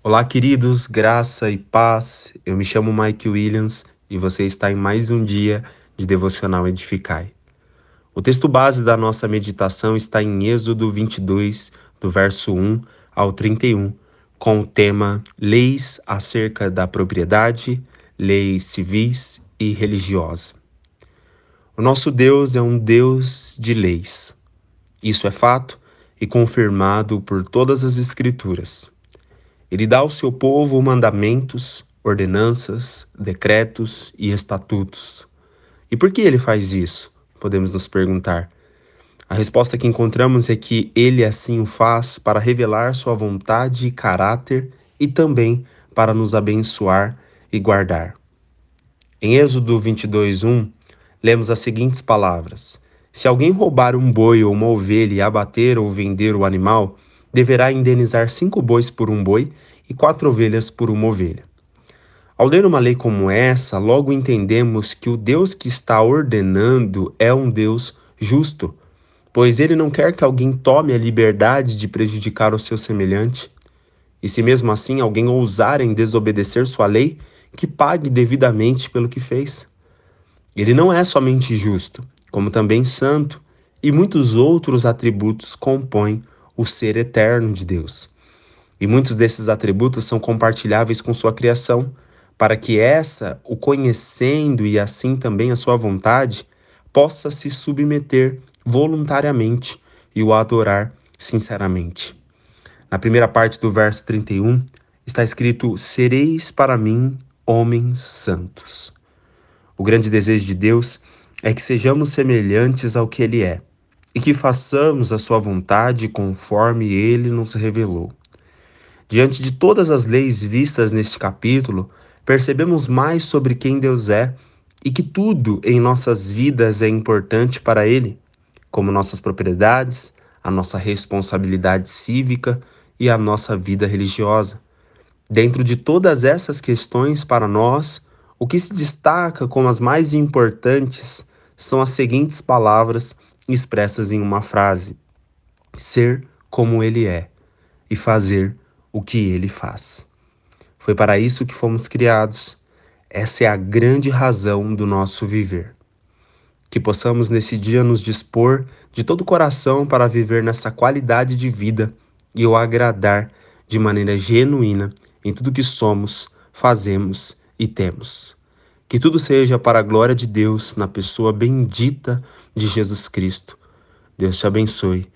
Olá, queridos, graça e paz. Eu me chamo Mike Williams e você está em mais um dia de Devocional Edificai. O texto base da nossa meditação está em Êxodo 22, do verso 1 ao 31, com o tema Leis acerca da propriedade, leis civis e religiosas. O nosso Deus é um Deus de leis. Isso é fato e confirmado por todas as Escrituras. Ele dá ao seu povo mandamentos, ordenanças, decretos e estatutos. E por que ele faz isso? Podemos nos perguntar. A resposta que encontramos é que ele assim o faz para revelar sua vontade e caráter e também para nos abençoar e guardar. Em Êxodo 22:1, lemos as seguintes palavras: Se alguém roubar um boi ou uma ovelha e abater ou vender o animal, deverá indenizar cinco bois por um boi e quatro ovelhas por uma ovelha. Ao ler uma lei como essa, logo entendemos que o Deus que está ordenando é um Deus justo, pois ele não quer que alguém tome a liberdade de prejudicar o seu semelhante. E se mesmo assim alguém ousar em desobedecer sua lei, que pague devidamente pelo que fez. Ele não é somente justo, como também santo, e muitos outros atributos compõem o ser eterno de Deus. E muitos desses atributos são compartilháveis com sua criação, para que essa, o conhecendo e assim também a sua vontade, possa se submeter voluntariamente e o adorar sinceramente. Na primeira parte do verso 31 está escrito: Sereis para mim homens santos. O grande desejo de Deus é que sejamos semelhantes ao que Ele é e que façamos a sua vontade conforme ele nos revelou. Diante de todas as leis vistas neste capítulo, percebemos mais sobre quem Deus é e que tudo em nossas vidas é importante para Ele, como nossas propriedades, a nossa responsabilidade cívica e a nossa vida religiosa. Dentro de todas essas questões, para nós, o que se destaca como as mais importantes são as seguintes palavras expressas em uma frase: ser como ele é e fazer o que ele faz. Foi para isso que fomos criados. Essa é a grande razão do nosso viver. Que possamos nesse dia nos dispor de todo o coração para viver nessa qualidade de vida e o agradar de maneira genuína em tudo que somos, fazemos e temos. Que tudo seja para a glória de Deus na pessoa bendita de Jesus Cristo. Deus te abençoe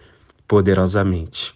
poderosamente.